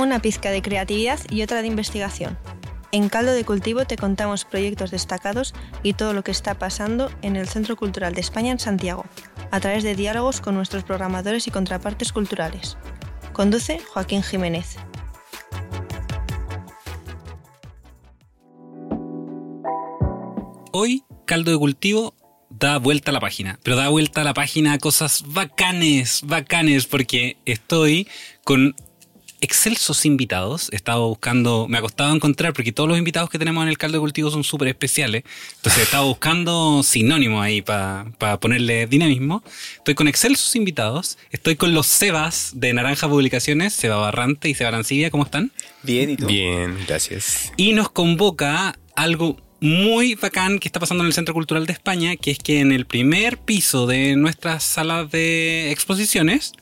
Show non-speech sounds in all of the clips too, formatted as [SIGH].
una pizca de creatividad y otra de investigación. En Caldo de Cultivo te contamos proyectos destacados y todo lo que está pasando en el Centro Cultural de España en Santiago, a través de diálogos con nuestros programadores y contrapartes culturales. Conduce Joaquín Jiménez. Hoy, Caldo de Cultivo da vuelta a la página, pero da vuelta a la página a cosas bacanes, bacanes, porque estoy con excelsos invitados. He estado buscando, me ha costado encontrar, porque todos los invitados que tenemos en el caldo de cultivo son súper especiales. Entonces he estado buscando sinónimos ahí para ponerle dinamismo. Estoy con excelsos invitados. Estoy con los Sebas de Naranja Publicaciones, Seba Barrante y Seba Arancibia. ¿Cómo están? Bien, ¿y tú? Bien, gracias. Y nos convoca algo muy bacán que está pasando en el Centro Cultural de España, que es que en el primer piso de nuestras salas de exposiciones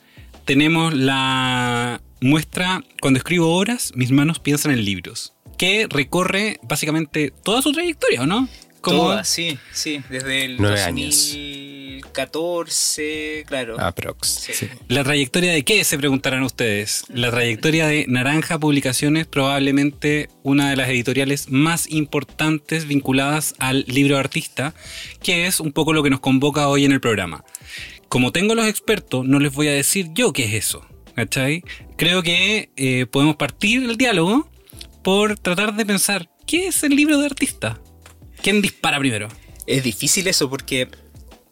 tenemos la muestra Cuando escribo obras, mis manos piensan en libros, que recorre básicamente toda su trayectoria, ¿o no? Toda, sí, sí, desde el 2014, claro. Aprox. ¿La trayectoria de qué? Se preguntarán ustedes. La trayectoria de Naranja Publicaciones, probablemente una de las editoriales más importantes vinculadas al libro artista, que es un poco lo que nos convoca hoy en el programa. Como tengo los expertos, no les voy a decir yo qué es eso. ¿Cachai? Creo que eh, podemos partir el diálogo por tratar de pensar, ¿qué es el libro de artista? ¿Quién dispara primero? Es difícil eso porque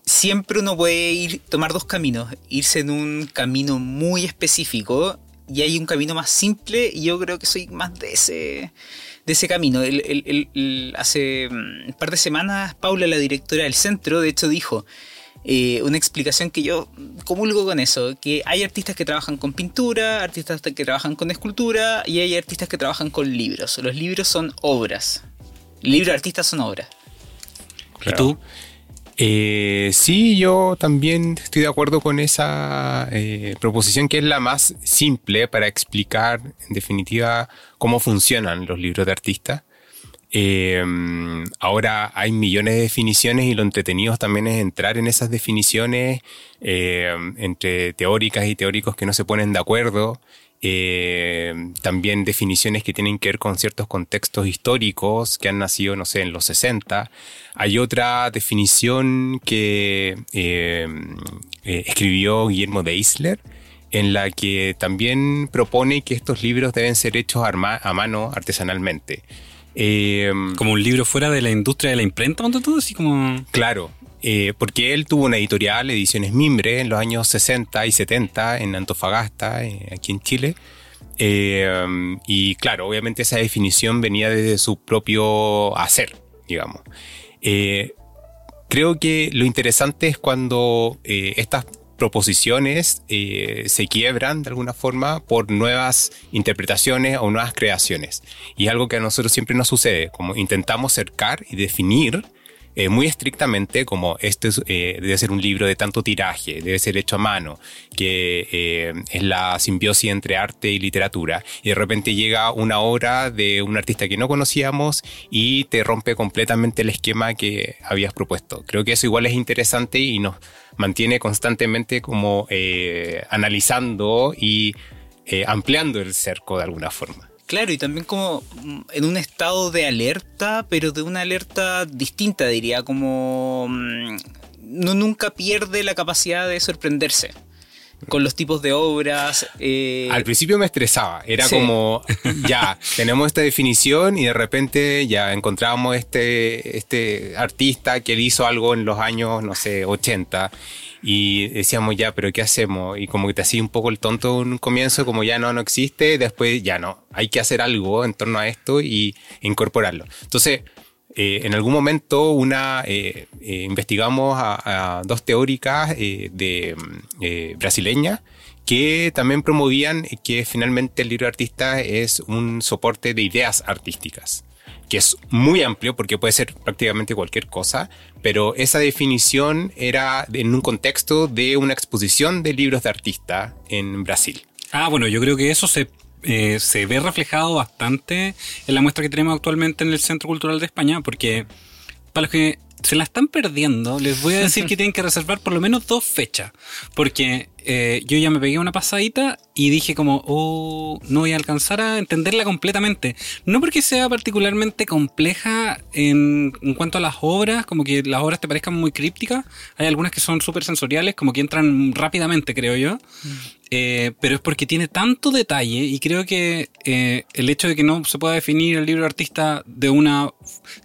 siempre uno puede ir, tomar dos caminos, irse en un camino muy específico y hay un camino más simple y yo creo que soy más de ese, de ese camino. hace mm, un par de semanas Paula, la directora del centro, de hecho dijo, eh, una explicación que yo comulgo con eso, que hay artistas que trabajan con pintura, artistas que trabajan con escultura y hay artistas que trabajan con libros. Los libros son obras. Libros de artistas son obras. ¿Y tú? Eh, sí, yo también estoy de acuerdo con esa eh, proposición que es la más simple para explicar en definitiva cómo funcionan los libros de artistas. Eh, ahora hay millones de definiciones y lo entretenido también es entrar en esas definiciones entre teóricas y teóricos que no se ponen de acuerdo eh, también definiciones que tienen que ver con ciertos contextos históricos que han nacido, no sé, en los 60. Hay otra definición que eh, escribió Guillermo Deisler, en la que también propone que estos libros deben ser hechos a, mano artesanalmente. Como un libro fuera de la industria de la imprenta, todo así como... Claro, eh, porque él tuvo una editorial, Ediciones Mimbre, en los años 60 y 70 en Antofagasta, eh, aquí en Chile. Eh, y claro, obviamente esa definición venía desde su propio hacer, digamos. creo que lo interesante es cuando estas proposiciones se quiebran de alguna forma por nuevas interpretaciones o nuevas creaciones. Y es algo que a nosotros siempre nos sucede, como intentamos cercar y definir eh, muy estrictamente como este eh, debe ser un libro de tanto tiraje, debe ser hecho a mano, que eh, es la simbiosis entre arte y literatura, y de repente llega una obra de un artista que no conocíamos y te rompe completamente el esquema que habías propuesto. Creo que eso igual es interesante y nos mantiene constantemente como analizando y ampliando el cerco de alguna forma. Claro, y también como mm, en un estado de alerta, pero de una alerta distinta, diría, como mm, no nunca pierde la capacidad de sorprenderse con los tipos de obras. Eh, Al principio me estresaba, era como, ya, tenemos esta definición y de repente ya encontrábamos este, este artista que hizo algo en los años, no sé, 80 y decíamos ya, pero ¿qué hacemos? Y como que te hacía un poco el tonto un comienzo, como ya no, no existe, después ya no, hay que hacer algo en torno a esto y incorporarlo. Entonces, eh, en algún momento una eh, eh, investigamos a, dos teóricas de brasileñas que también promovían que finalmente el libro de artista es un soporte de ideas artísticas que es muy amplio porque puede ser prácticamente cualquier cosa, pero esa definición era en un contexto de una exposición de libros de artista en Brasil. Ah, bueno, yo creo que eso se, eh, se ve reflejado bastante en la muestra que tenemos actualmente en el Centro Cultural de España, porque para los que se la están perdiendo, les voy a decir que [LAUGHS] tienen que reservar por lo menos dos fechas, porque eh, yo ya me pegué una pasadita y dije como, oh, no voy a alcanzar a entenderla completamente. No porque sea particularmente compleja en, en cuanto a las obras, como que las obras te parezcan muy crípticas. Hay algunas que son súper sensoriales, como que entran rápidamente, creo yo. Eh, pero es porque tiene tanto detalle y creo que eh, el hecho de que no se pueda definir el libro artista de una...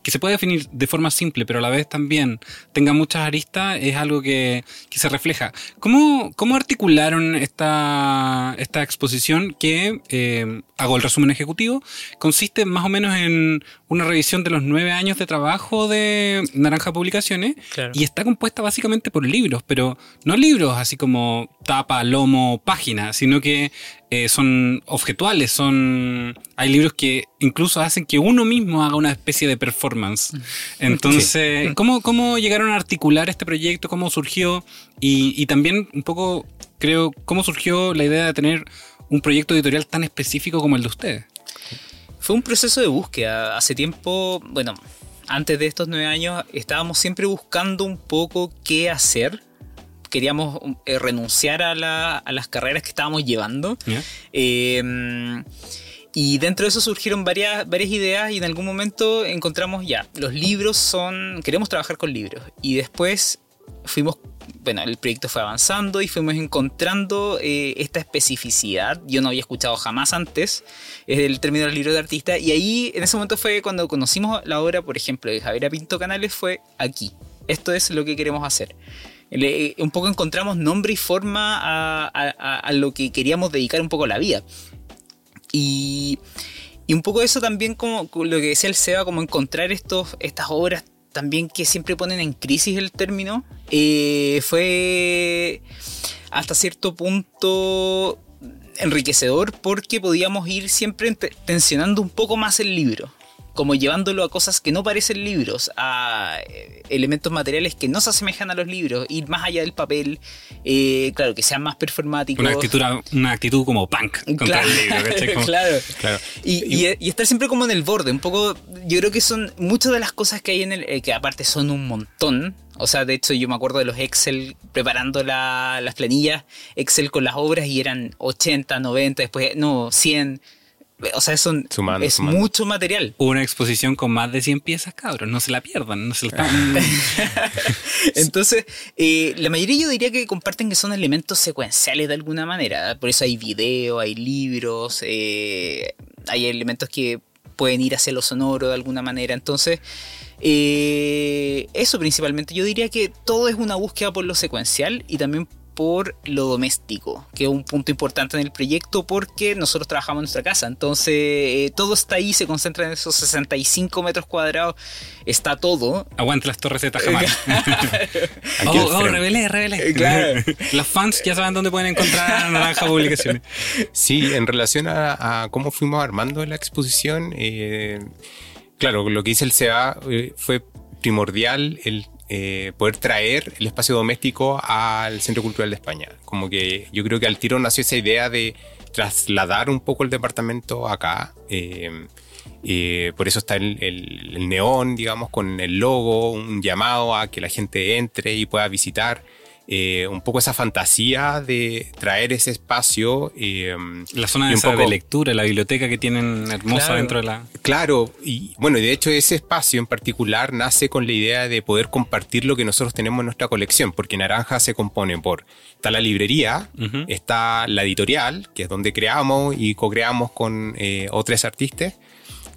que se pueda definir de forma simple, pero a la vez también tenga muchas aristas, es algo que, que se refleja. ¿Cómo, cómo articularon esta, esta exposición que, eh, hago el resumen ejecutivo, consiste más o menos en una revisión de los nueve años de trabajo de Naranja Publicaciones Claro. y está compuesta básicamente por libros, pero no libros así como tapa, lomo, página, sino que eh, son objetuales, son... Hay libros que incluso hacen que uno mismo haga una especie de performance. Entonces, ¿cómo, ¿cómo llegaron a articular este proyecto? ¿Cómo surgió? Y, y también un poco, creo, ¿cómo surgió la idea de tener un proyecto editorial tan específico como el de ustedes? Fue un proceso de búsqueda. Hace tiempo, bueno, antes de estos nueve años, estábamos siempre buscando un poco qué hacer. Queríamos eh, renunciar a, la- a las carreras que estábamos llevando. ¿Ya? Eh, y dentro de eso surgieron varias, varias ideas y en algún momento encontramos ya, los libros son, queremos trabajar con libros. Y después fuimos, bueno, el proyecto fue avanzando y fuimos encontrando eh, esta especificidad. Yo no había escuchado jamás antes eh, el término del libro de artista. Y ahí, en ese momento fue cuando conocimos la obra, por ejemplo, de Javier Pinto Canales, fue aquí. Esto es lo que queremos hacer. Un poco encontramos nombre y forma a, a- lo que queríamos dedicar un poco la vida. Y, y un poco eso también como, lo que decía el Seba, como encontrar estos, estas obras también que siempre ponen en crisis el término, eh, fue hasta cierto punto enriquecedor porque podíamos ir siempre te- tensionando un poco más el libro. Como llevándolo a cosas que no parecen libros, a eh, elementos materiales que no se asemejan a los libros, ir más allá del papel, eh, claro, que sean más performáticos. Una actitud, una actitud como punk contra Claro, el libro. [LAUGHS] Como- claro. Claro. Y, y- y estar siempre como en el borde, un poco, yo creo que son muchas de las cosas que hay en el, eh, que aparte son un montón. O sea, de hecho yo me acuerdo de los Excel preparando la- las planillas, Excel con las obras y eran 80, 90, después, no, 100. O sea, son, Sumando, es sumando. mucho material. Una exposición con más de 100 piezas, cabros. No se la pierdan, no se la [LAUGHS] [LAUGHS] Entonces, eh, la mayoría yo diría que comparten que son elementos secuenciales de alguna manera. Por eso hay video, hay libros, eh, hay elementos que pueden ir hacia lo sonoro de alguna manera. Entonces, eh, eso principalmente. Yo diría que todo es una búsqueda por lo secuencial y también por lo doméstico, que es un punto importante en el proyecto porque nosotros trabajamos en nuestra casa, entonces eh, todo está ahí, se concentra en esos 65 metros cuadrados, está todo, Aguante las torres de Tajamar. [LAUGHS] [LAUGHS] Oh, oh, revelé, revelé. Eh, claro. [LAUGHS] Los fans ya saben dónde pueden encontrar Naranja Publicaciones. Sí, en relación a, a cómo fuimos armando la exposición, eh, claro, lo que dice el CEA eh, fue primordial el eh, poder traer el espacio doméstico al Centro Cultural de España. Como que yo creo que al tiro nació esa idea de trasladar un poco el departamento acá. eh, eh, por eso está el, el- el neón, digamos, con el logo, un llamado a que la gente entre y pueda visitar. Eh, un poco esa fantasía de traer ese espacio. eh, La zona de, poco- de lectura, la biblioteca que tienen hermosa Claro. dentro de la... Claro, y bueno, de hecho ese espacio en particular nace con la idea de poder compartir lo que nosotros tenemos en nuestra colección, porque Naranja se compone por, está la librería, está la editorial, que es donde creamos y co-creamos con eh, otros artistas,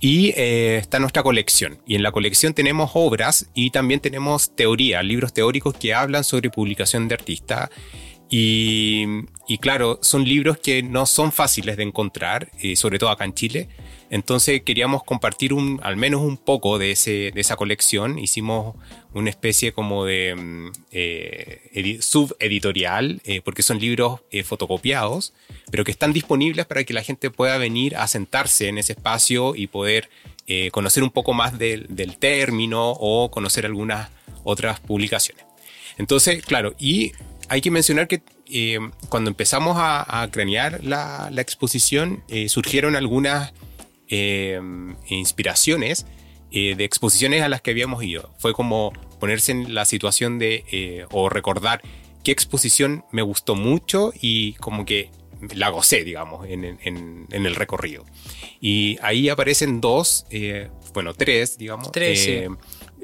y eh, está nuestra colección. Y en la colección tenemos obras y también tenemos teoría, libros teóricos que hablan sobre publicación de artistas. Y, claro, son libros que no son fáciles de encontrar, eh, sobre todo acá en Chile. Entonces queríamos compartir un, al menos un poco de, ese, de esa colección. Hicimos una especie como de mm, eh, edi- subeditorial, eh, porque son libros eh, fotocopiados, pero que están disponibles para que la gente pueda venir a sentarse en ese espacio y poder conocer un poco más del, del término o conocer algunas otras publicaciones. Entonces, claro, y hay que mencionar que cuando empezamos a, a cranear la, exposición, surgieron algunas eh, inspiraciones eh, de exposiciones a las que habíamos ido. Fue como ponerse en la situación de, eh, o recordar qué exposición me gustó mucho y como que la gocé, digamos, en, en- en el recorrido. Y ahí aparecen dos, eh, bueno, tres, digamos. Tres, sí.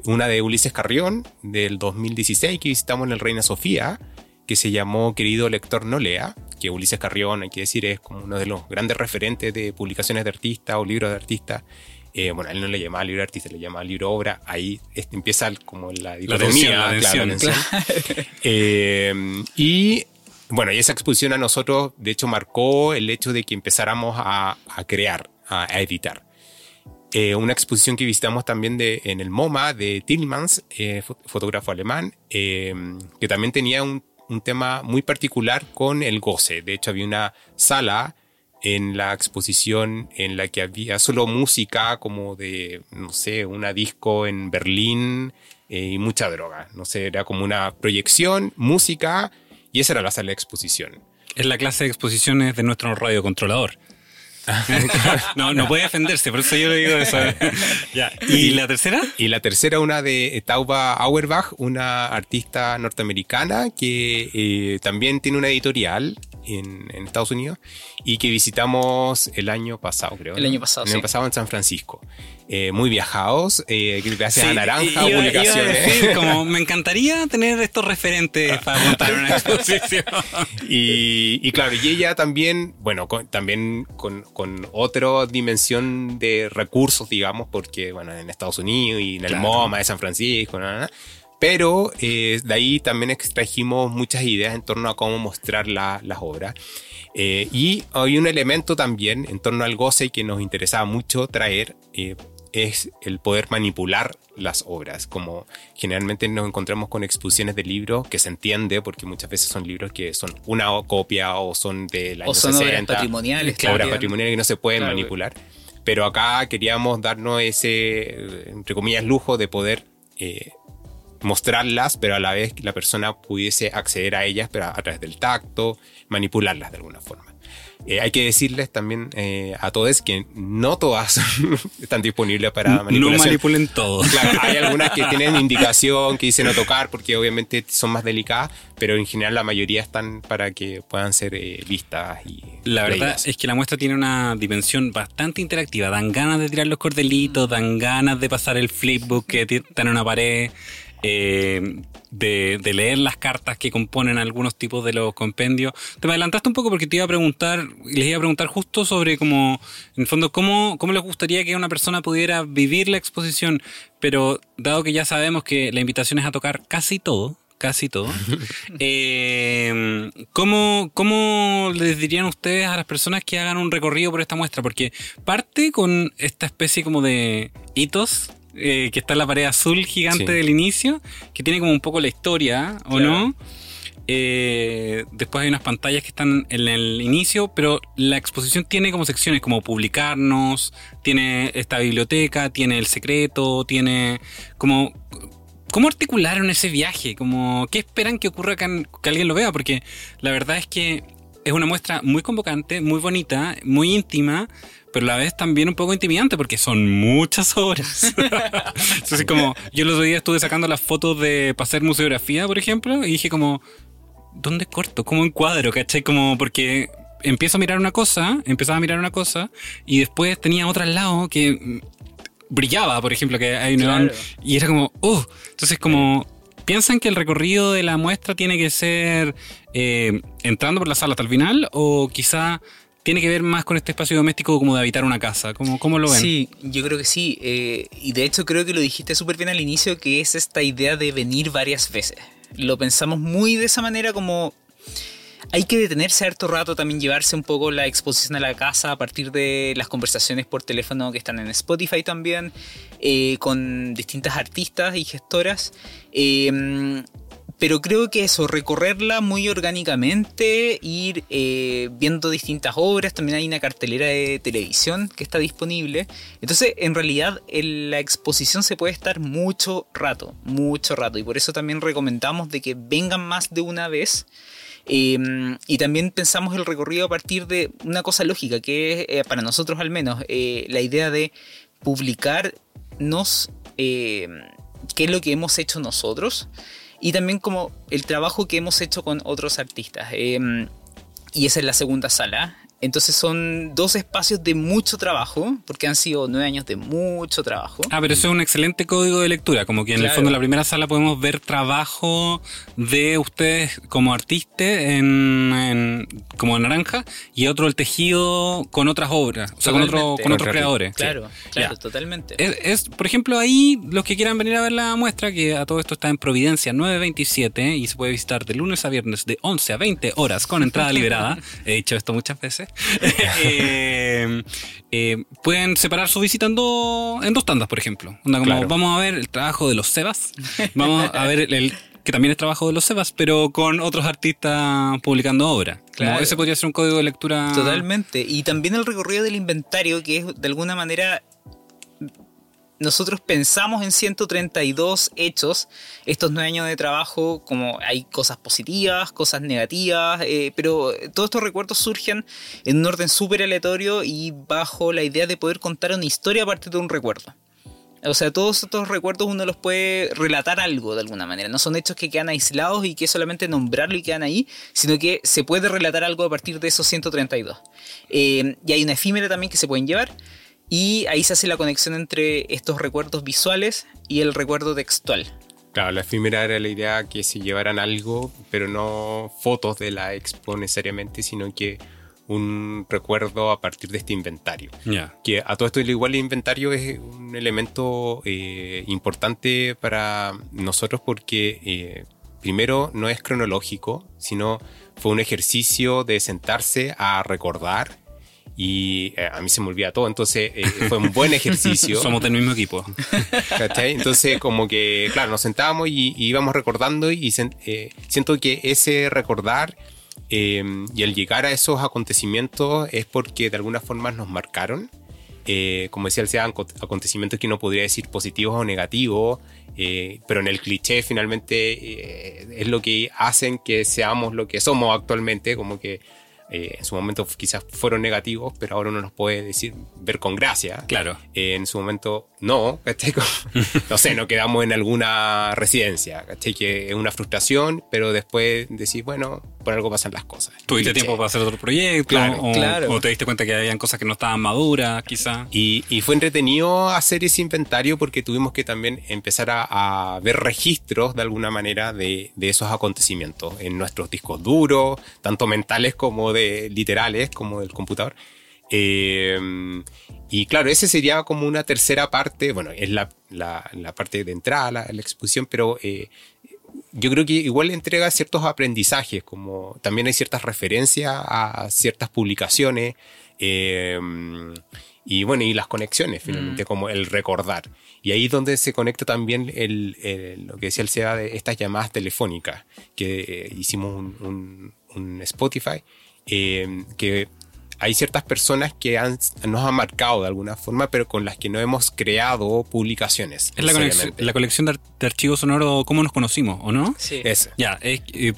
Una de Ulises Carrión, del 2016, que visitamos en el Reina Sofía, que se llamó Querido Lector No Lea, que Ulises Carrión, hay que decir, es como uno de los grandes referentes de publicaciones de artistas o libros de artistas. Eh, bueno, él no le llamaba libro artista, le llamaba libro obra. Ahí este, empieza como la dicotomía. la claro, tensión. tensión. [LAUGHS] Eh, y bueno, y esa exposición a nosotros, de hecho, marcó el hecho de que empezáramos a, a crear, a, a editar. Eh, una exposición que visitamos también de, en el MoMA de Tillmans, eh, fo- fotógrafo alemán, eh, que también tenía un, un tema muy particular con el goce. De hecho, había una sala en la exposición en la que había solo música como de, no sé, una disco en Berlín eh, y mucha droga. No sé, era como una proyección, música, y esa era la sala de exposición. Es la clase de exposiciones de nuestro radiocontrolador. [LAUGHS] no, no puede defenderse, por eso yo le digo eso. [LAUGHS] Ya. ¿Y la tercera? Y la tercera, una de Tauba Auerbach, una artista norteamericana que eh, también tiene una editorial en, en Estados Unidos y que visitamos el año pasado, creo. El ¿no? año pasado, El año sí. pasado en San Francisco. Eh, muy viajados, eh, gracias a Sí, Naranja iba- iba a Publicaciones. decir, [LAUGHS] como, me encantaría tener estos referentes para montar una exposición. [LAUGHS] Y, y claro, y ella también, bueno, con- también con, con otra dimensión de recursos, digamos, porque, bueno, en Estados Unidos y en el Claro. MoMA de San Francisco, na, na, na. Pero eh, de ahí también extrajimos muchas ideas en torno a cómo mostrar la- las obras. Eh, y hay un elemento también en torno al goce que nos interesaba mucho traer, eh, es el poder manipular las obras, como generalmente nos encontramos con exposiciones de libros que se entiende, porque muchas veces son libros que son una copia o son del año O son obras 60, patrimoniales. obras también. patrimoniales que no se pueden Claro. manipular. Pero acá queríamos darnos ese, entre comillas, lujo de poder eh, mostrarlas, pero a la vez que la persona pudiese acceder a ellas, pero a, a través del tacto, manipularlas de alguna forma. Eh, hay que decirles también eh, a todos que no todas [LAUGHS] están disponibles para No manipulación. manipulen todo. Claro, hay [LAUGHS] algunas que tienen indicación, que dicen no tocar, porque obviamente son más delicadas, pero en general la mayoría están para que puedan ser eh, vistas y La verdad leídas. es que la muestra tiene una dimensión bastante interactiva. Dan ganas de tirar los cordelitos, dan ganas de pasar el flipbook que está en una pared, eh, de, de leer las cartas que componen algunos tipos de los compendios. Te me adelantaste un poco porque te iba a preguntar, les iba a preguntar justo sobre cómo, en el fondo, cómo, cómo les gustaría que una persona pudiera vivir la exposición. Pero dado que ya sabemos que la invitación es a tocar casi todo, casi todo. [LAUGHS] Eh, ¿cómo, ¿Cómo les dirían ustedes a las personas que hagan un recorrido por esta muestra? Porque parte con esta especie como de hitos eh, que está en la pared azul gigante Sí. del inicio, que tiene como un poco la historia, ¿o Claro. no? Eh, después hay unas pantallas que están en el inicio, pero la exposición tiene como secciones como publicarnos, tiene esta biblioteca, tiene el secreto, tiene como... ¿Cómo articularon ese viaje? Como, ¿Qué esperan que ocurra que, que alguien lo vea? Porque la verdad es que es una muestra muy convocante, muy bonita, muy íntima, pero a la vez también un poco intimidante porque son muchas [LAUGHS] horas. Entonces, como yo los otro día estuve sacando las fotos de para hacer museografía, por ejemplo, y dije como, ¿dónde corto? ¿Cómo encuadro? ¿Cachai? Como porque empiezo a mirar una cosa, empezaba a mirar una cosa, y después tenía otra al lado que brillaba, por ejemplo, que hay un Claro. neón, y era como, ¡uh! Entonces, como, ¿piensan que el recorrido de la muestra tiene que ser eh, entrando por la sala hasta el final? ¿O quizá tiene que ver más con este espacio doméstico como de habitar una casa? ¿Cómo, cómo lo ven? Sí, yo creo que sí. eh, y de hecho creo que lo dijiste súper bien al inicio, que es esta idea de venir varias veces. Lo pensamos muy de esa manera como... Hay que detenerse harto rato, también llevarse un poco la exposición a la casa a partir de las conversaciones por teléfono que están en Spotify también, eh, con distintas artistas y gestoras. Eh, pero creo que eso, recorrerla muy orgánicamente, ir eh, viendo distintas obras, también hay una cartelera de televisión que está disponible. Entonces, en realidad, la exposición se puede estar mucho rato, mucho rato. Y por eso también recomendamos de que vengan más de una vez. Eh, y también pensamos el recorrido a partir de una cosa lógica, que es, eh, para nosotros al menos, eh, la idea de publicarnos eh, qué es lo que hemos hecho nosotros y también como el trabajo que hemos hecho con otros artistas. Em, y esa es la segunda sala. Entonces son dos espacios de mucho trabajo, porque han sido nueve años de mucho trabajo. Ah, pero eso es un excelente código de lectura, como que en el fondo en la primera sala podemos ver trabajo de ustedes como artistas en, como naranja y otro el tejido con otras obras, o sea, con, otro, con otros creadores. Claro, claro, totalmente. Es, por ejemplo, ahí los que quieran venir a ver la muestra, que a todo esto está en Providencia 927 y se puede visitar de lunes a viernes de 11 a 20 horas con entrada [LAUGHS] liberada. He dicho esto muchas veces. [LAUGHS] Eh, eh, pueden separar su visita en, dos tandas, por ejemplo. Vamos a ver el trabajo de los Sebas, vamos a ver el, que también es trabajo de los Sebas, pero con otros artistas publicando obra. Claro. ese podría ser un código de lectura. Totalmente. Y también el recorrido del inventario, que es de alguna manera nosotros pensamos en 132 hechos, estos nueve años de trabajo, como hay cosas positivas, cosas negativas, eh, pero todos estos recuerdos surgen en un orden súper aleatorio y bajo la idea de poder contar una historia a partir de un recuerdo. O sea, todos estos recuerdos uno los puede relatar algo de alguna manera. No son hechos que quedan aislados y que solamente nombrarlo y quedan ahí, sino que se puede relatar algo a partir de esos 132. Eh, y hay una efímera también que se pueden llevar. Y ahí se hace la conexión entre estos recuerdos visuales y el recuerdo textual. Claro, la efímera era la idea que se llevaran algo, pero no fotos de la expo necesariamente, sino que un recuerdo a partir de este inventario. Que a todo esto, igual el inventario es un elemento eh, importante para nosotros porque, eh, primero, no es cronológico, sino fue un ejercicio de sentarse a recordar y eh, a mí se me olvida todo, entonces eh, fue un buen ejercicio. [LAUGHS] Somos del mismo equipo. Entonces como que, claro, nos sentábamos y, íbamos recordando y eh, siento que ese recordar y el llegar a esos acontecimientos es porque de alguna forma nos marcaron. como decía, sean acontecimientos que no podría decir positivos o negativos, pero en el cliché finalmente es lo que hacen que seamos lo que somos actualmente, como que eh, en su momento quizás fueron negativos, pero ahora uno nos puede decir, ver con gracia. Claro. Eh, en su momento no, [LAUGHS] no sé, no quedamos en alguna residencia, ¿cachai? Que es una frustración, pero después decir, bueno, por algo pasan las cosas. ¿Tuviste tiempo para hacer otro proyecto? Claro, o, te diste cuenta que habían cosas que no estaban maduras, quizá. Y, fue entretenido hacer ese inventario porque tuvimos que también empezar a, ver registros de alguna manera de, de esos acontecimientos en nuestros discos duros, tanto mentales como de literales como del computador. Eh, y claro, ese sería como una tercera parte, bueno, es la, la, parte de entrada a la, exposición, pero eh, yo creo que igual entrega ciertos aprendizajes, como también hay ciertas referencias a ciertas publicaciones. Eh, y bueno, y las conexiones finalmente, mm. como el recordar. Y ahí es donde se conecta también el, lo que decía el SEA de estas llamadas telefónicas, que hicimos un, un Spotify eh, que hay ciertas personas que nos han marcado de alguna forma, pero con las que no hemos creado publicaciones. Es la, colección, de, archivos sonoros, ¿cómo nos conocimos, o no? Sí. Ya,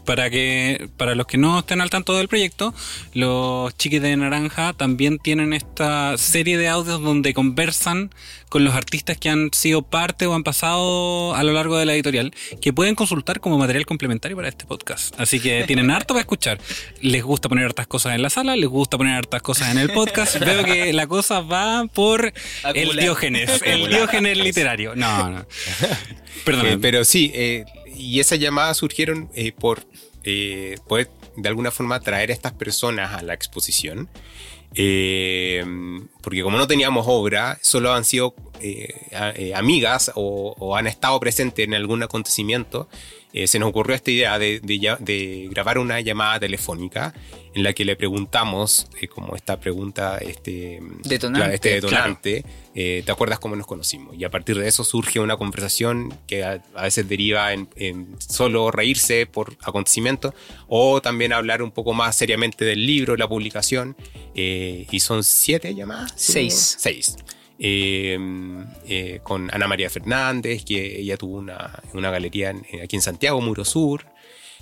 para, que, para los que no estén al tanto del proyecto, los chiquis de Naranja también tienen esta serie de audios donde conversan con los artistas que han sido parte o han pasado a lo largo de la editorial, que pueden consultar como material complementario para este podcast. Así que [LAUGHS] tienen harto para escuchar. Les gusta poner hartas cosas en la sala, les gusta poner hartas cosas en el podcast. Veo que la cosa va por el Diógenes, el Diógenes literario. No, no. Perdón. Eh, pero sí, eh, y esas llamadas surgieron eh, por poder de alguna forma traer a estas personas a la exposición. Porque como no teníamos obra, solo han sido amigas o, o, han estado presentes en algún acontecimiento eh, se nos ocurrió esta idea de, grabar una llamada telefónica en la que le preguntamos, eh, como esta pregunta, este detonante, este detonante eh, ¿te acuerdas cómo nos conocimos? Y a partir de eso surge una conversación que a, veces deriva en, solo reírse por acontecimientos o también hablar un poco más seriamente del libro, la publicación. y son siete llamadas. Seis. Seis. Eh, eh, con Ana María Fernández, que ella tuvo una, galería aquí en Santiago, Muro Sur.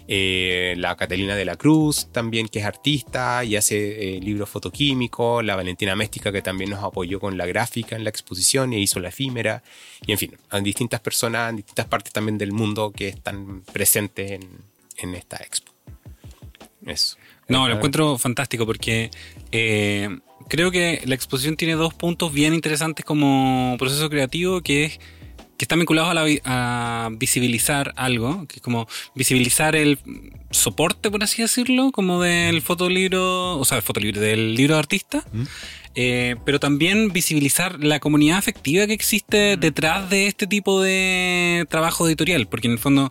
Eh, la Catalina de la Cruz también, que es artista y hace eh, libros fotoquímicos. La Valentina Méstica, que también nos apoyó con la gráfica en la exposición y hizo la efímera. Y en fin, hay distintas personas en distintas partes también del mundo que están presentes en, en esta expo. Eso. No, lo encuentro fantástico porque eh, creo que la exposición tiene dos puntos bien interesantes como proceso creativo, que es que están vinculados a, la, a visibilizar algo, que es como visibilizar el soporte, por así decirlo, como del fotolibro, o sea, el fotolibro, del libro de artista, eh, pero también visibilizar la comunidad afectiva que existe detrás de este tipo de trabajo editorial, porque en el fondo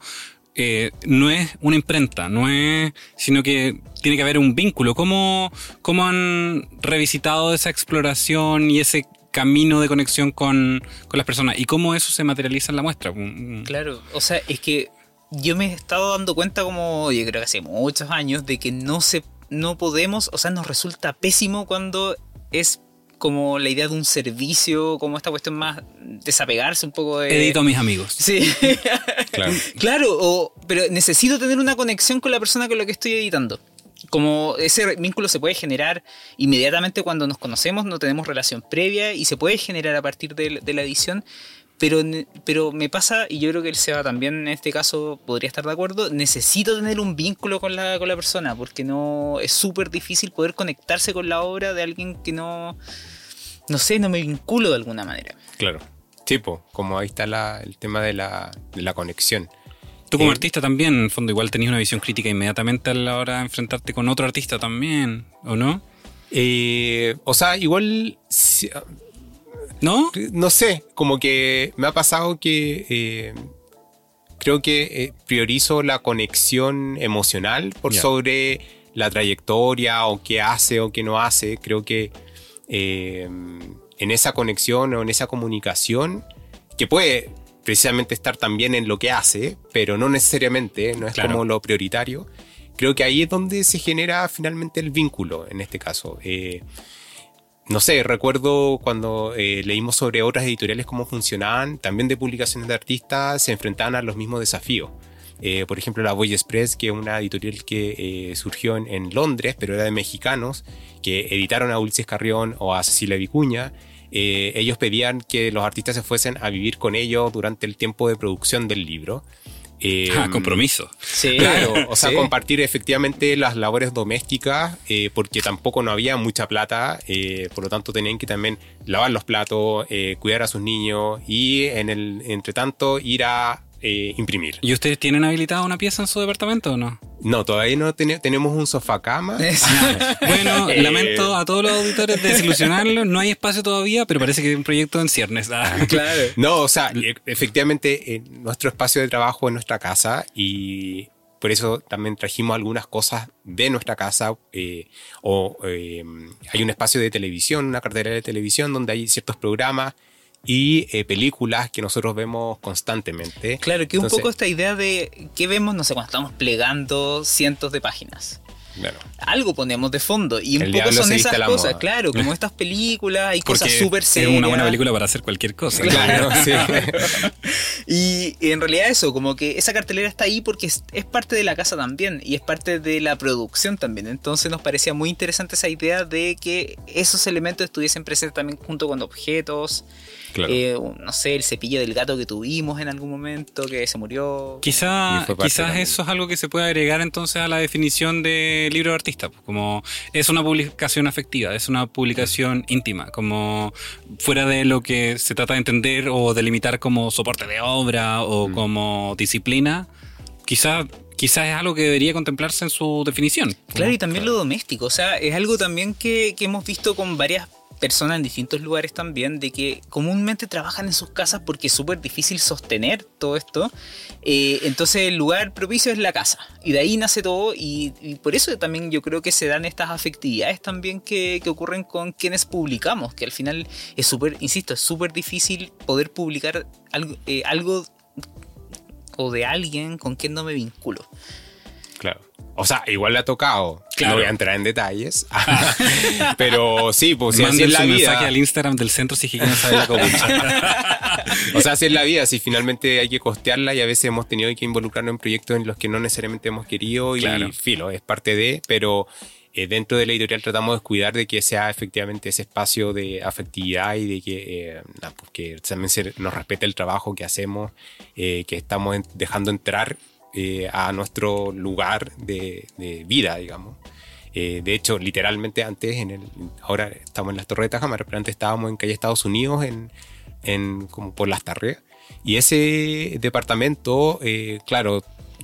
eh, no es una imprenta, no es, sino que tiene que haber un vínculo. ¿Cómo, ¿Cómo han revisitado esa exploración y ese camino de conexión con, con las personas? ¿Y cómo eso se materializa en la muestra? Mm, mm. Claro, o sea, es que yo me he estado dando cuenta como, yo creo que hace muchos años, de que no se, no podemos, o sea, nos resulta pésimo cuando es como la idea de un servicio, como esta cuestión más desapegarse un poco de... Edito a mis amigos. Sí. [LAUGHS] Claro. claro, o- pero necesito tener una conexión con la persona con la que estoy editando. Como ese vínculo se puede generar inmediatamente cuando nos conocemos, no tenemos relación previa y se puede generar a partir de, de la edición. Pero, pero me pasa, y yo creo que el Seba también en este caso podría estar de acuerdo, necesito tener un vínculo con la, con la persona, porque no es súper difícil poder conectarse con la obra de alguien que no, no sé, no me vinculo de alguna manera. Claro. Tipo, como ahí está la- el tema de la, de la conexión. Tú como Eh, artista también, en el fondo, igual tenías una visión crítica inmediatamente a la hora de enfrentarte con otro artista también, ¿o no? Eh, o sea, igual, si- ¿No? no sé, como que me ha pasado que eh, creo que eh, priorizo la conexión emocional por sobre la trayectoria o qué hace o qué no hace. Creo que eh, en esa conexión o en esa comunicación, que puede precisamente estar también en lo que hace, pero no necesariamente, no es Claro. como lo prioritario. Creo que ahí es donde se genera finalmente el vínculo, en este caso. Eh, no sé, recuerdo cuando eh, leímos sobre otras editoriales cómo funcionaban, también de publicaciones de artistas, se enfrentaban a los mismos desafíos. Eh, por ejemplo, la Voy Express, que es una editorial que eh, surgió en, Londres, pero era de mexicanos, que editaron a Ulises Carrión o a Cecilia Vicuña. Eh, ellos pedían que los artistas se fuesen a vivir con ellos durante el tiempo de producción del libro. Eh, Ah, compromiso. Sí, Claro, o sea, sí. compartir efectivamente las labores domésticas, eh, porque tampoco no había mucha plata, eh, por lo tanto tenían que también lavar los platos, eh, cuidar a sus niños y en el entre tanto ir a eh, imprimir. ¿Y ustedes tienen habilitada una pieza en su departamento o no? No, todavía no tene- tenemos un sofá cama. [LAUGHS] Bueno, [LAUGHS] Eh. lamento a todos los auditores [LAUGHS] desilusionarlos, no hay espacio todavía, pero parece que es un proyecto en ciernes. Ah. Claro. No, o sea, e- efectivamente eh, nuestro espacio de trabajo es nuestra casa y por eso también trajimos algunas cosas de nuestra casa eh, o eh, hay un espacio de televisión, una cartera de televisión donde hay ciertos programas y eh, películas que nosotros vemos constantemente. Claro, que un Entonces, poco esta idea de que vemos, no sé, cuando estamos plegando cientos de páginas. Bueno, Algo ponemos de fondo y un El poco son esas cosas, claro, como [LAUGHS] estas películas, hay Porque cosas súper es serias. una buena película para hacer cualquier cosa. claro, [LAUGHS] sí. [LAUGHS] Y en realidad eso, como que esa cartelera está ahí porque es, es parte de la casa también y es parte de la producción también. Entonces nos parecía muy interesante esa idea de que esos elementos estuviesen presentes también junto con objetos. Claro. Eh, no sé, el cepillo del gato que tuvimos en algún momento que se murió. Quizá, quizás también. eso es algo que se puede agregar entonces a la definición de libro de artista, pues, como es una publicación afectiva, es una publicación íntima, como fuera de lo que se trata de entender o delimitar como soporte de obra o Mm. como disciplina, quizás quizás es algo que debería contemplarse en su definición. Claro, y también lo doméstico. O sea, es algo también que, que hemos visto con varias personas en distintos lugares también, de que comúnmente trabajan en sus casas porque es súper difícil sostener todo esto. Eh, entonces el lugar propicio es la casa. Y de ahí nace todo. Y, por eso también yo creo que se dan estas afectividades también que, que ocurren con quienes publicamos. Que al final es súper, insisto, es súper difícil poder publicar algo, eh, algo o de alguien con quien no me vinculo. Claro. O sea, igual le ha tocado. Claro. No voy a entrar en detalles. [LAUGHS] pero sí, pues si así es la mensaje al Instagram del centro si quieren saber la. O sea, así es la vida. Si finalmente hay que costearla y a veces hemos tenido que involucrarnos en proyectos en los que no necesariamente hemos querido y Claro. filo, es parte de, pero eh, dentro de la editorial tratamos de cuidar de que sea efectivamente ese espacio de afectividad y de que, eh, pues, que también se nos respete el trabajo que hacemos, eh, que estamos dejando entrar eh, a nuestro lugar de, de vida, digamos. Eh, de hecho, literalmente antes, en el, ahora estamos en las Torres de Tajamar, pero antes estábamos en calle Estados Unidos, en, en, como por las Tarreas. Y ese departamento, eh, claro,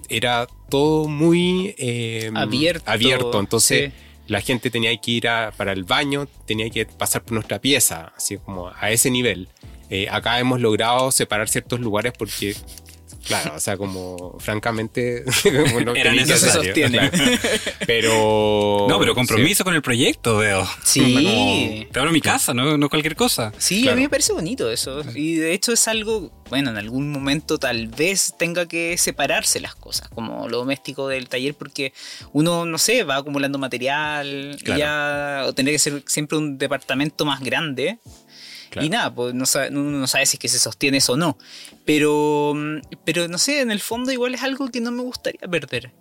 era todo muy eh, Abierto, abierto. Entonces, sí. la gente tenía que ir a- para el baño, tenía que pasar por nuestra pieza, así como a ese nivel. Eh, acá hemos logrado separar ciertos lugares porque, claro, o sea, como francamente, [LAUGHS] como no Era tenía que necesario, hacer, sostiene. claro. Pero. No, pero compromiso con el proyecto, veo. Sí. Te abro mi casa, no, no cualquier cosa. Sí, Claro. a mí me parece bonito eso. Y de hecho es algo, bueno, en algún momento tal vez tenga que separarse las cosas, como lo doméstico del taller, porque uno, no sé, va acumulando material, y Claro. ya, o tener que ser siempre un departamento más grande. Claro. Y nada, pues no sabe, uno no sabe si es que se sostiene eso o no. Pero, mm, pero no sé, en el fondo igual es algo que no me gustaría perder.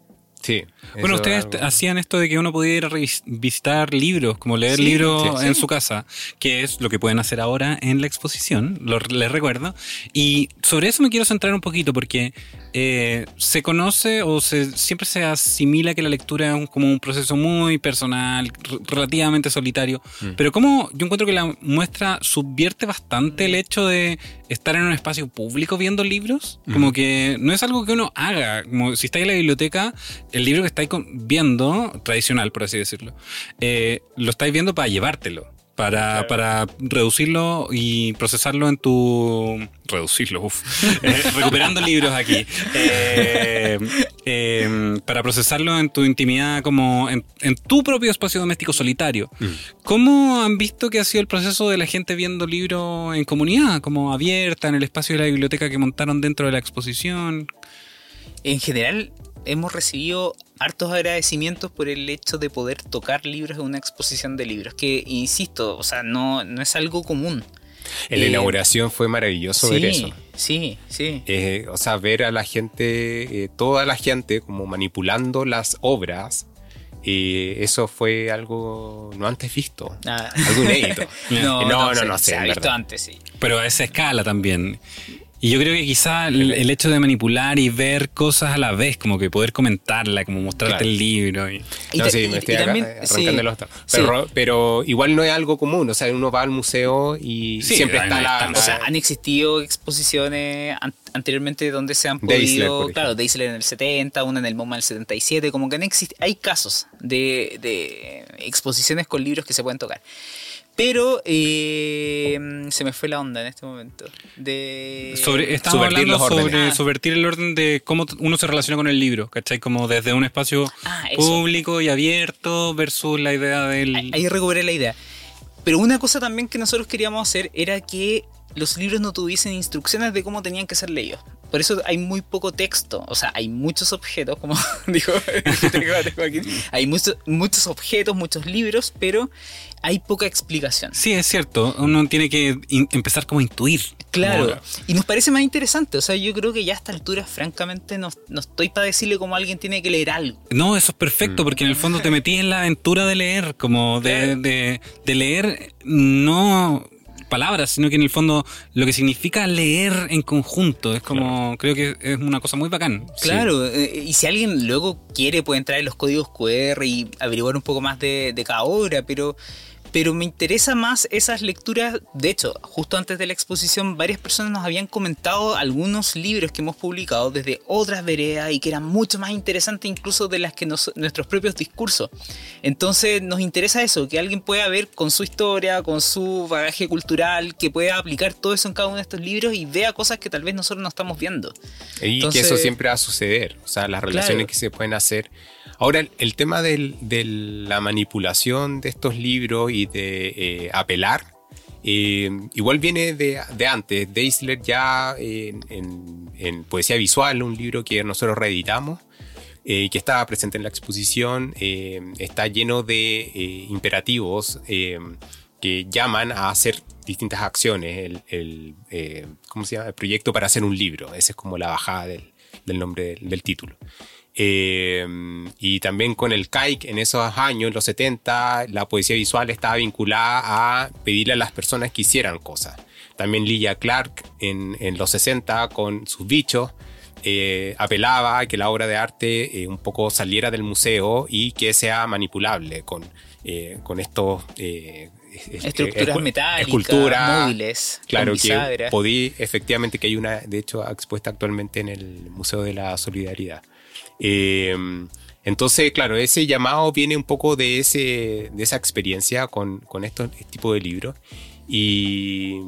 Sí. Bueno, ustedes algo- hacían esto de que uno podía ir a visitar libros, como leer Sí, libros sí, en sí. su casa, que es lo que pueden hacer ahora en la exposición, lo, les recuerdo. Y sobre eso me quiero centrar un poquito, porque eh, se conoce o se, siempre se asimila que la lectura es un- como un proceso muy personal, relativamente solitario, pero como yo encuentro que la muestra subvierte bastante el hecho de estar en un espacio público viendo libros, como que no es algo que uno haga, como si estáis en la biblioteca, el libro que estáis viendo, tradicional por así decirlo, eh, lo estáis viendo para llevártelo. Para, para reducirlo y procesarlo en tu... Reducirlo, uff. [LAUGHS] Eh, recuperando libros aquí. Eh, eh, para procesarlo en tu intimidad como en, en tu propio espacio doméstico solitario. ¿Cómo han visto que ha sido el proceso de la gente viendo libros en comunidad? Como abierta, en el espacio de la biblioteca que montaron dentro de la exposición. En general, hemos recibido hartos agradecimientos por el hecho de poder tocar libros en una exposición de libros. Que, insisto, o sea, no, no es algo común. En la Eh, inauguración fue maravilloso ver eso. Sí, sí. Eh, o sea, ver a la gente, eh, toda la gente como manipulando las obras, eh, eso fue algo no antes visto, Ah. algo inédito. [LAUGHS] No, Eh, no, no, se- no se sé, ha visto verdad. antes, sí. Pero a esa escala también. Y yo creo que quizá el, el hecho de manipular y ver cosas a la vez, como que poder comentarla, como mostrarte Claro. el libro. y- Y No, sí, y- me y estoy acá, también- eh, arrancando sí, los ta- sí. pero, pero igual no es algo común, o sea, uno va al museo y Sí, siempre está la... O sea, han existido exposiciones an- anteriormente donde se han Deisler, podido, ejemplo. claro, Deisler en el 70, una en el MoMA en el 77, como que han exist- hay casos de, de exposiciones con libros que se pueden tocar. Pero eh, se me fue la onda en este momento. De Sobre, estamos subvertir hablando los sobre Ah. subvertir el orden de cómo uno se relaciona con el libro, ¿cachai? Como desde un espacio Ah, público y abierto versus la idea del... Ahí- Ahí recuperé la idea. Pero una cosa también que nosotros queríamos hacer era que los libros no tuviesen instrucciones de cómo tenían que ser leídos. Por eso hay muy poco texto. O sea, hay muchos objetos, como [LAUGHS] dijo [LAUGHS] Joaquín. Hay muchos, muchos objetos, muchos libros, pero hay poca explicación. Sí, es cierto, uno tiene que empezar como a intuir. Claro, Como- y nos parece más interesante. O sea, yo creo que ya a esta altura, francamente, no, no estoy para decirle cómo alguien tiene que leer algo. No, eso es perfecto, porque en el fondo te metí en la aventura de leer, como de, Claro. de, de leer no palabras, sino que en el fondo lo que significa leer en conjunto. Es como, creo que es una cosa muy bacán. Claro, eh, y si alguien luego quiere puede entrar en los códigos QR y averiguar un poco más de, de cada obra, pero, pero me interesa más esas lecturas. De hecho, justo antes de la exposición, varias personas nos habían comentado algunos libros que hemos publicado desde otras veredas y que eran mucho más interesantes incluso de las que nos- nuestros propios discursos. Entonces nos interesa eso, que alguien pueda ver con su historia, con su bagaje cultural, que pueda aplicar todo eso en cada uno de estos libros y vea cosas que tal vez nosotros no estamos viendo. Y Entonces- que eso siempre va a suceder, o sea, las relaciones Claro. que se pueden hacer. Ahora, el, el tema de la manipulación de estos libros y de eh, apelar, eh, igual viene de, de antes. Deisler ya en, Poesía Visual, un libro que nosotros reeditamos, eh, que está presente en la exposición, eh, está lleno de eh, imperativos que llaman a hacer distintas acciones. El, ¿cómo se llama? el proyecto para hacer un libro, esa es como la bajada del, nombre del, título. Y también con el CAIC en esos años, en los 70, la poesía visual estaba vinculada a pedirle a las personas que hicieran cosas. También Lilla Clark en, en los 60 con sus bichos eh, apelaba a que la obra de arte eh, un poco saliera del museo y que sea manipulable con, eh, con estos... Estructuras metálicas, esculturas, móviles, claro que podí, efectivamente que hay una, de hecho, expuesta actualmente en el Museo de la Solidaridad. Entonces, claro, ese llamado viene un poco de, ese, de esa experiencia con, con estos tipos de libros. Y,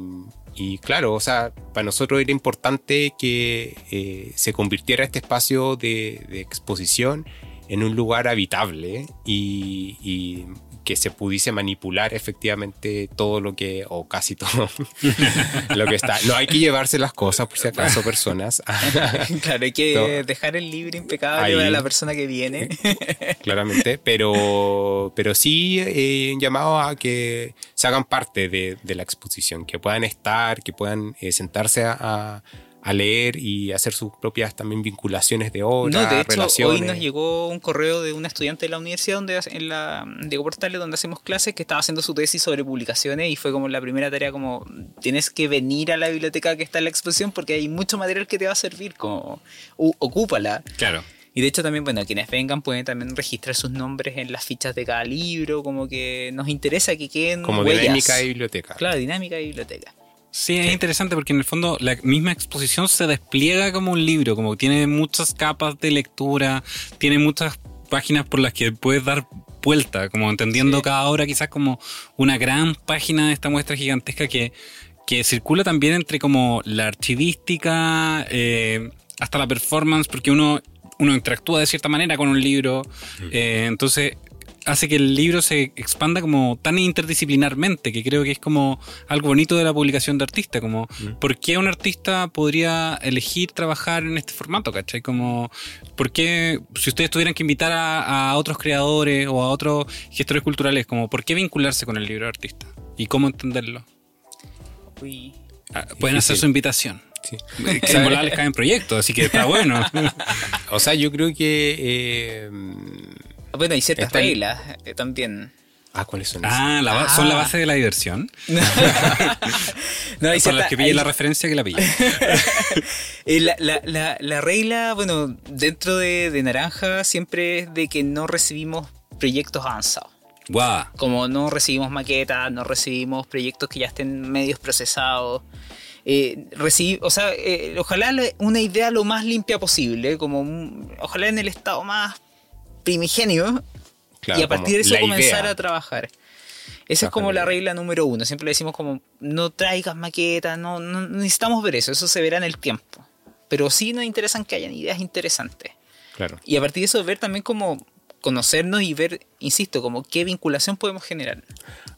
y claro, o sea, para nosotros era importante que eh, se convirtiera este espacio de, exposición en un lugar habitable y, que se pudiese manipular efectivamente todo lo que, o casi todo [LAUGHS] lo que está. No hay que llevarse las cosas, por si acaso, personas. [LAUGHS] claro, hay que dejar el libro impecable para la persona que viene. [LAUGHS] Claramente, pero, pero sí eh, un llamado a que se hagan parte de, la exposición, que puedan estar, que puedan eh, sentarse a a leer y hacer sus propias también vinculaciones de obra, no, de hecho, Hoy nos llegó un correo de una estudiante de la universidad donde en la Diego Portales donde hacemos clases que estaba haciendo su tesis sobre publicaciones y fue como la primera tarea como tienes que venir a la biblioteca que está en la exposición porque hay mucho material que te va a servir, como ocúpala. Claro. Y de hecho también, bueno, quienes vengan pueden también registrar sus nombres en las fichas de cada libro, como que nos interesa que queden Como dinámica de biblioteca. Claro, dinámica de biblioteca. Sí, es interesante porque en el fondo la misma exposición se despliega como un libro, como tiene muchas capas de lectura, tiene muchas páginas por las que puedes dar vuelta, como entendiendo cada obra quizás como una gran página de esta muestra gigantesca que, que circula también entre como la archivística eh, hasta la performance, porque uno, uno interactúa de cierta manera con un libro. Eh, entonces hace que el libro se expanda como tan interdisciplinarmente, que creo que es como algo bonito de la publicación de artista, como mm. ¿por qué un artista podría elegir trabajar en este formato, cachai? Como, ¿por qué, si ustedes tuvieran que invitar a, otros creadores o a otros gestores culturales, como, ¿por qué vincularse con el libro de artista? ¿Y cómo entenderlo? Ah, pueden hacer su invitación. Sí. En les caen proyectos, así que está bueno. [LAUGHS] o sea, yo creo que... Eh, bueno, hay ciertas reglas eh, también. Ah, ¿cuáles son? Ah, la son la ah. base de la diversión. [LAUGHS] no, hay las que pillen la referencia que la pillen. [LAUGHS] Eh, la, la, la, regla, bueno, dentro de, de, Naranja siempre es de que no recibimos proyectos avanzados. Wow. Como no recibimos maquetas, no recibimos proyectos que ya estén medios procesados. Eh, o sea, eh, ojalá una idea lo más limpia posible, como ojalá en el estado más primigenio y a partir de eso comenzar a trabajar. Esa es como la regla número uno. Siempre le decimos como, no traigas maquetas, no, necesitamos ver eso, eso se verá en el tiempo. Pero sí nos interesan que hayan ideas interesantes. Claro. Y a partir de eso ver también como conocernos y ver, insisto, como qué vinculación podemos generar.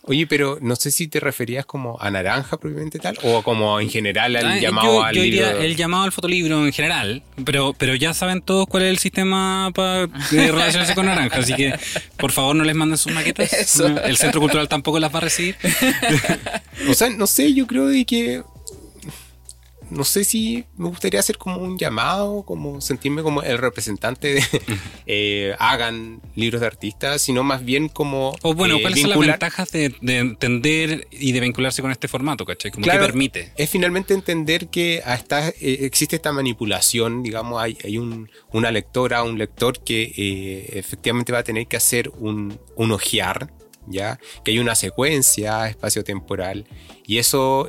Oye, pero no sé si te referías como a naranja propiamente tal o como en general al ah, llamado al libro. el llamado al fotolibro en general, pero, pero ya saben todos cuál es el sistema para [LAUGHS] relacionarse con naranja, así que por favor no les manden sus maquetas. El Centro Cultural tampoco las va a recibir. [LAUGHS] o sea, no sé, yo creo de que no sé si me gustaría hacer como un llamado, como sentirme como el representante de [LAUGHS] eh, hagan libros de artistas, sino más bien como. O bueno, eh, ¿cuáles son las ventajas de, entender y de vincularse con este formato, ¿cachai? Como permite. Es finalmente entender que hasta, eh, existe esta manipulación, digamos, hay, hay un, una lectora, un lector que efectivamente va a tener que hacer un, un ojear, ¿ya? Que hay una secuencia espacio-temporal y eso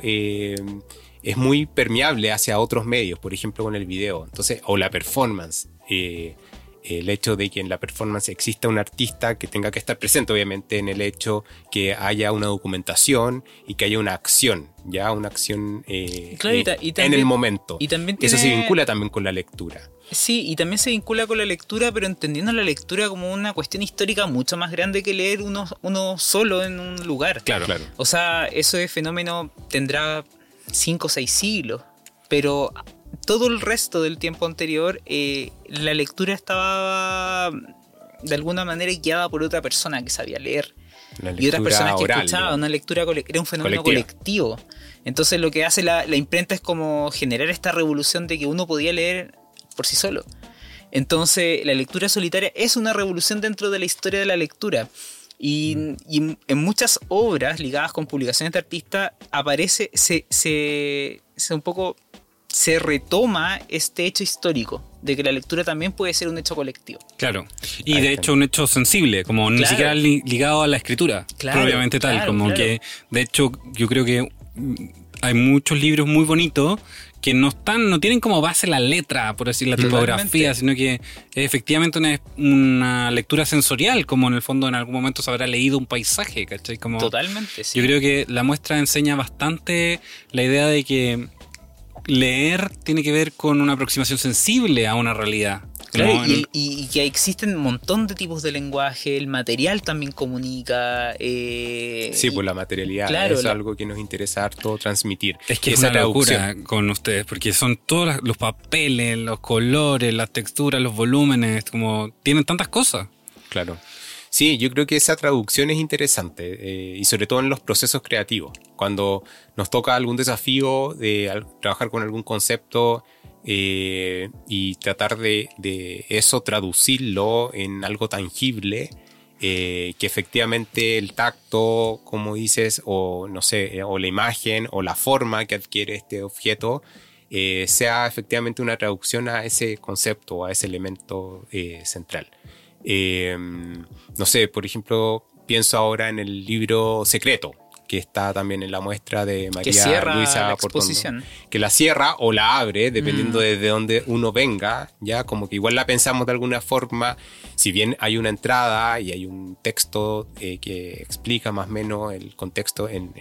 es muy permeable hacia otros medios, por ejemplo con el video, entonces, o la performance. Eh, el hecho de que en la performance exista un artista que tenga que estar presente, obviamente, en el hecho que haya una documentación y que haya una acción, ya una acción eh, eh, en el momento. Y también Eso se vincula también con la lectura. Sí, y también se vincula con la lectura, pero entendiendo la lectura como una cuestión histórica mucho más grande que leer uno, uno solo en un lugar. Claro, claro. O sea, eso de fenómeno tendrá cinco o seis siglos, pero todo el resto del tiempo anterior, eh, la lectura estaba de alguna manera guiada por otra persona que sabía leer. Y otras personas que escuchaban, una lectura era un fenómeno colectivo. Entonces lo que hace la, imprenta es como generar esta revolución de que uno podía leer por sí solo. Entonces la lectura solitaria es una revolución dentro de la historia de la lectura. Y, mm. en muchas obras ligadas con publicaciones de artistas aparece, se, se, se un poco se retoma este hecho histórico de que la lectura también puede ser un hecho colectivo. Claro, y de hecho un hecho sensible, como ni siquiera ligado a la escritura, claro, propiamente tal, como que de hecho yo creo que hay muchos libros muy bonitos que no están, no tienen como base la letra, por decir la tipografía, sino que es efectivamente una, una, lectura sensorial, como en el fondo en algún momento se habrá leído un paisaje, ¿cachai? Como, Totalmente, sí. Yo creo que la muestra enseña bastante la idea de que leer tiene que ver con una aproximación sensible a una realidad. Claro, y, que existen un montón de tipos de lenguaje, el material también comunica. Eh, sí, pues la materialidad es algo que nos interesa harto transmitir. Es que es una locura con ustedes, porque son todos los papeles, los colores, las texturas, los volúmenes, como tienen tantas cosas. Claro. Sí, yo creo que esa traducción es interesante eh, y sobre todo en los procesos creativos. Cuando nos toca algún desafío de trabajar con algún concepto eh, y tratar de, eso traducirlo en algo tangible, eh, que efectivamente el tacto, como dices, o no sé, o la imagen o la forma que adquiere este objeto, sea efectivamente una traducción a ese concepto, a ese elemento central. No sé, por ejemplo, pienso ahora en el libro Secreto, que está también en la muestra de María Luisa la exposición. que la cierra o la abre, dependiendo mm. de, dónde uno venga, ya como que igual la pensamos de alguna forma, si bien hay una entrada y hay un texto eh, que explica más o menos el contexto en,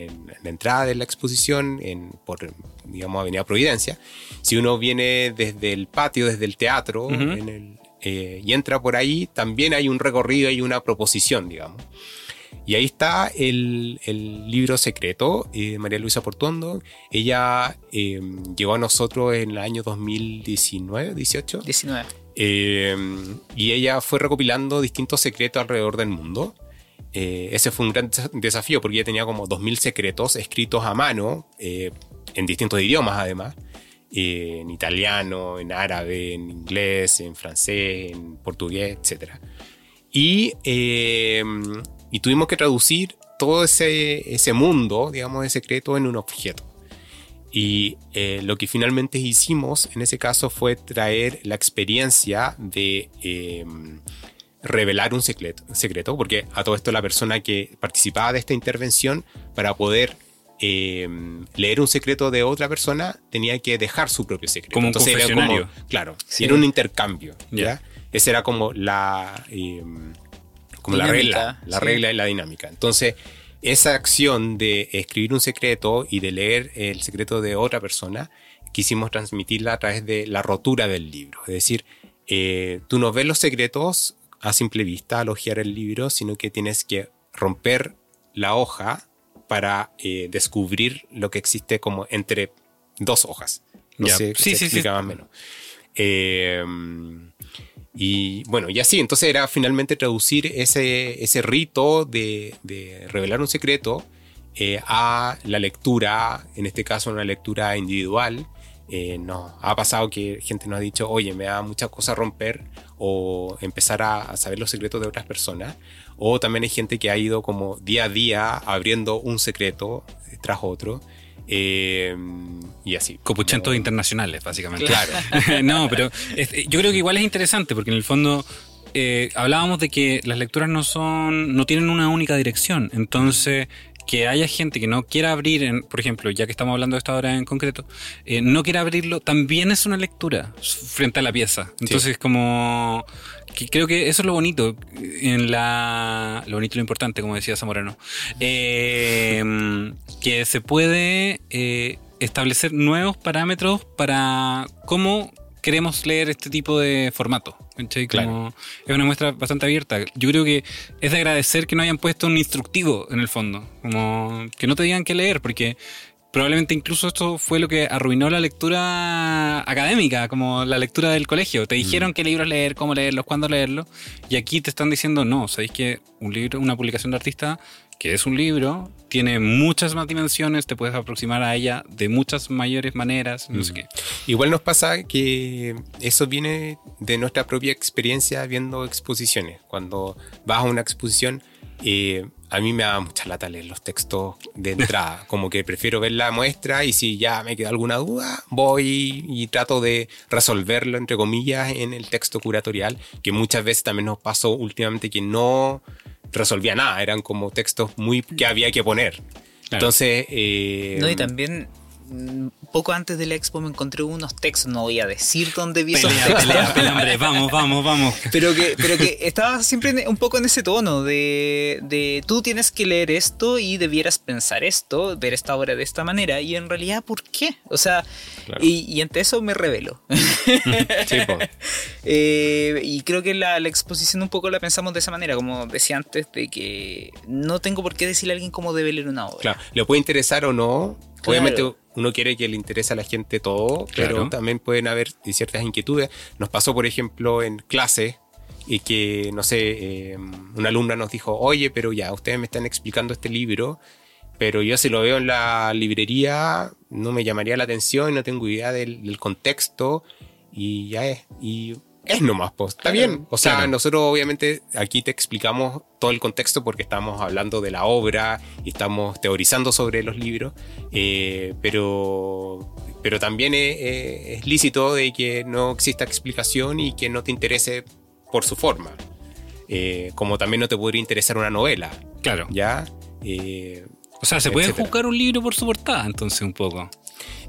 la entrada de la exposición, en, por, digamos, Avenida Providencia, si uno viene desde el patio, desde el teatro, en el eh, y entra por ahí, también hay un recorrido y una proposición, digamos. Y ahí está el, libro secreto de María Luisa Portuondo. Ella em, llegó a nosotros en el año 2019, 18. 19. y ella fue recopilando distintos secretos alrededor del mundo. Eh, ese fue un gran desafío porque ella tenía como 2.000 secretos escritos a mano, eh, en distintos idiomas además en italiano, en árabe, en inglés, en francés, en portugués, etc. Y, eh, y tuvimos que traducir todo ese, ese mundo, digamos, de secreto en un objeto. Y eh, lo que finalmente hicimos en ese caso fue traer la experiencia de eh, revelar un secreto, secreto, porque a todo esto la persona que participaba de esta intervención, para poder Em, leer un secreto de otra persona, tenía que dejar su propio secreto. Como un Entonces Era claro, era un intercambio. ¿ya? Esa era como la, como la regla, la regla y la dinámica. Entonces, esa acción de escribir un secreto y de leer el secreto de otra persona, quisimos transmitirla a través de la rotura del libro. Es decir, eh, tú no ves los secretos a simple vista al hojear el libro, sino que tienes que romper la hoja para eh, descubrir lo que existe como entre dos hojas. No sé si se explica más o menos. Eh, y bueno, y así, entonces era finalmente traducir ese, ese rito de, revelar un secreto eh, a la lectura, en este caso una lectura individual. nos ha pasado que gente nos ha dicho, oye, me da mucha cosa romper o empezar a saber los secretos de otras personas. O también hay gente que ha ido como día a día abriendo un secreto tras otro. Eh, y así. Copuchentos internacionales, básicamente. Claro. [LAUGHS] no, pero yo creo que igual es interesante porque en el fondo eh, hablábamos de que las lecturas no son, no tienen una única dirección. Entonces, que haya gente que no quiera abrir, en, por ejemplo, ya que estamos hablando de esta hora en concreto, eh, no quiera abrirlo, también es una lectura frente a la pieza. Entonces, como que creo que eso es lo bonito, en la, lo bonito y lo importante, como decía Zamorano, eh, que se puede eh, establecer nuevos parámetros para cómo queremos leer este tipo de formato. Como Es una muestra bastante abierta. Yo creo que es de agradecer que no hayan puesto un instructivo en el fondo. Como que no te digan qué leer, porque probablemente incluso esto fue lo que arruinó la lectura académica, como la lectura del colegio. Te dijeron qué libros leer, cómo leerlos, cuándo leerlos, y aquí te están diciendo, no, sabéis que un libro, una publicación de artista, que es un libro, tiene muchas más dimensiones, te puedes aproximar a ella de muchas mayores maneras, no sé qué. Igual nos pasa que eso viene de nuestra propia experiencia viendo exposiciones. Cuando vas a una exposición, eh, a mí me da mucha lata leer los textos de [LAUGHS] entrada. Como que prefiero ver la muestra y si ya me queda alguna duda, voy y trato de resolverlo, entre comillas, en el texto curatorial, que muchas veces también nos pasó últimamente que no resolvía nada, eran como textos muy que había que poner. Entonces... Eh, no, y también poco antes de la expo me encontré unos textos, no voy a decir dónde vi esos textos. Pelea, pelea, hombre, vamos, vamos, vamos. Pero que, pero que estaba siempre un poco en ese tono de, de tú tienes que leer esto y debieras pensar esto, ver esta obra de esta manera, y en realidad, ¿por qué? O sea, y, y, ante eso me revelo. [LAUGHS] sí, eh, y creo que la, la, exposición un poco la pensamos de esa manera, como decía antes, de que no tengo por qué decirle a alguien cómo debe leer una obra. Claro, le puede interesar o no. Obviamente uno quiere que le interese a la gente todo, pero también pueden haber ciertas inquietudes. Nos pasó, por ejemplo, en clase y que, no sé, eh, una alumna nos dijo, oye, pero ya, ustedes me están explicando este libro, pero yo si lo veo en la librería no me llamaría la atención, no tengo idea del, contexto y ya es. Y es nomás, pues, está bien. O sea, nosotros obviamente aquí te explicamos todo el contexto porque estamos hablando de la obra y estamos teorizando sobre los libros, eh, pero, pero también es, lícito de que no exista explicación y que no te interese por su forma. Eh, como también no te podría interesar una novela. Claro. ¿Ya? Eh, o sea, se puede juzgar un libro por su portada, entonces, un poco.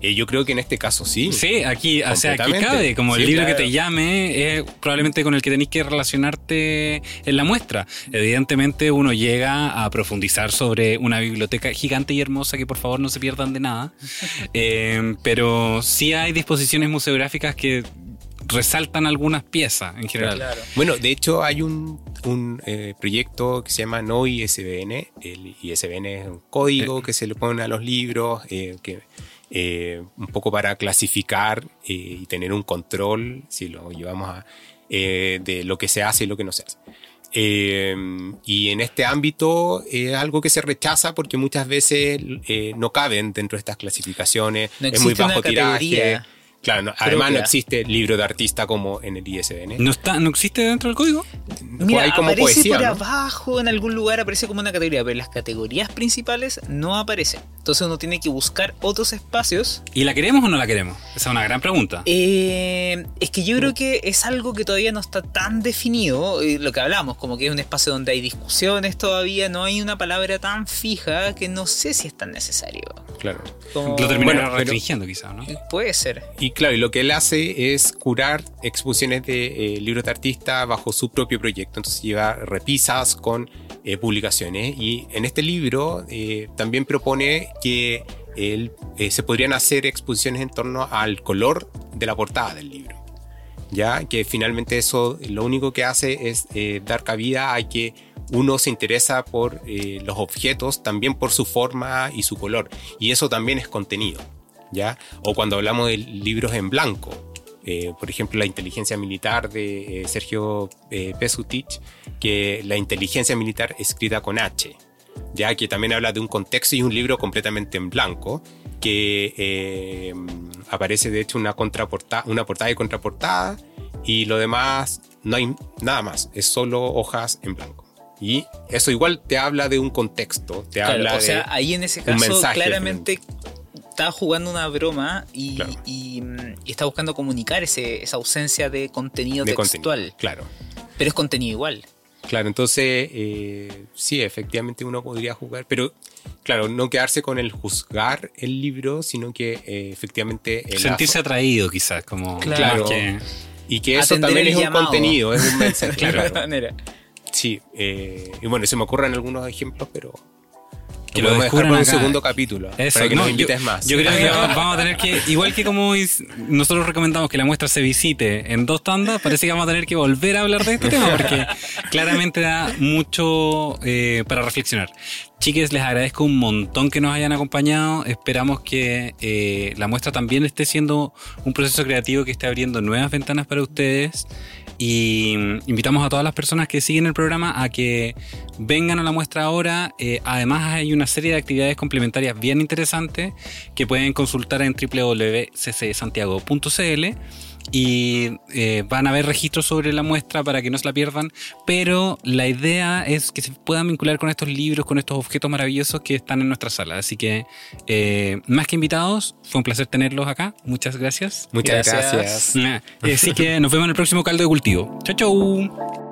Eh, yo creo que en este caso sí. Sí, aquí, o sea, aquí cabe, como el libro que te llame es probablemente con el que tenéis que relacionarte en la muestra. Evidentemente uno llega a profundizar sobre una biblioteca gigante y hermosa que por favor no se pierdan de nada. [LAUGHS] Eh, pero sí hay disposiciones museográficas que resaltan algunas piezas en general. Bueno, de hecho hay un, eh, proyecto que se llama No ISBN. El ISBN es un código que se le pone a los libros, que eh, un poco para clasificar eh, y tener un control, si lo llevamos a, eh, de lo que se hace y lo que no se hace. y en este ámbito es algo que se rechaza porque muchas veces no caben dentro de estas clasificaciones, es muy bajo tiraje. Claro, además no existe libro de artista como en el ISBN. ¿No, está, ¿No existe dentro del código? Mira, hay como aparece por abajo, en algún lugar aparece como una categoría, pero las categorías principales no aparece. Entonces uno tiene que buscar otros espacios. ¿Y la queremos o no la queremos? Esa es una gran pregunta. Eh, es que yo creo que es algo que todavía no está tan definido, eh, lo que hablamos, como que es un espacio donde hay discusiones todavía, no hay una palabra tan fija que no sé si es tan necesario. Claro. Lo terminará restringiendo quizá, ¿no? Puede ser. Y claro, y lo que él hace es curar exposiciones de eh, libros de artista bajo su propio proyecto. Entonces lleva repisas con eh, publicaciones. Y en este libro eh, también propone que se podrían hacer exposiciones en torno al color de la portada del libro. Ya que finalmente eso lo único que hace es dar cabida a que uno se interesa por los objetos, también por su forma y su color. Y eso también es contenido. ¿Ya? O cuando hablamos de libros en blanco, eh, por ejemplo, la inteligencia militar de eh, Sergio eh, Pesutich, que la inteligencia militar escrita con H, ya que también habla de un contexto y un libro completamente en blanco, que aparece de hecho una, contraportada, una portada y contraportada, y lo demás no hay nada más, es solo hojas en blanco. Y eso igual te habla de un contexto, te habla o sea, ahí en ese caso claramente estaba jugando una broma y, está buscando comunicar ese, esa ausencia de contenido textual. claro. Pero es contenido igual. Claro, entonces eh, sí, efectivamente uno podría jugar, pero claro, no quedarse con el juzgar el libro, sino que eh, efectivamente... Sentirse atraído quizás, como... Claro. Y que eso también es un contenido, es un [LAUGHS] mensaje. claro. Sí, eh, y bueno, se me ocurren algunos ejemplos, pero Que lo lo descubran para un segundo capítulo. Eso, para que no, nos yo- invites más. Yo creo que [LAUGHS] vamos a tener que, igual que como nosotros recomendamos que la muestra se visite en dos tandas, parece que vamos a tener que volver a hablar de este tema porque claramente da mucho eh, para reflexionar. Chiques, les agradezco un montón que nos hayan acompañado. Esperamos que eh, la muestra también esté siendo un proceso creativo que esté abriendo nuevas ventanas para ustedes. Y invitamos a todas las personas que siguen el programa a que vengan a la muestra ahora. Eh, además, hay una serie de actividades complementarias bien interesantes que pueden consultar en www.ccsantiago.cl y eh, van a ver registros sobre la muestra para que no se la pierdan. Pero la idea es que se puedan vincular con estos libros, con estos objetos maravillosos que están en nuestra sala. Así que, eh, más que invitados, fue un placer tenerlos acá. Muchas gracias. Muchas Gracias. gracias. Ah, Así que nos vemos en el próximo caldo de cultivo. Chau, chau.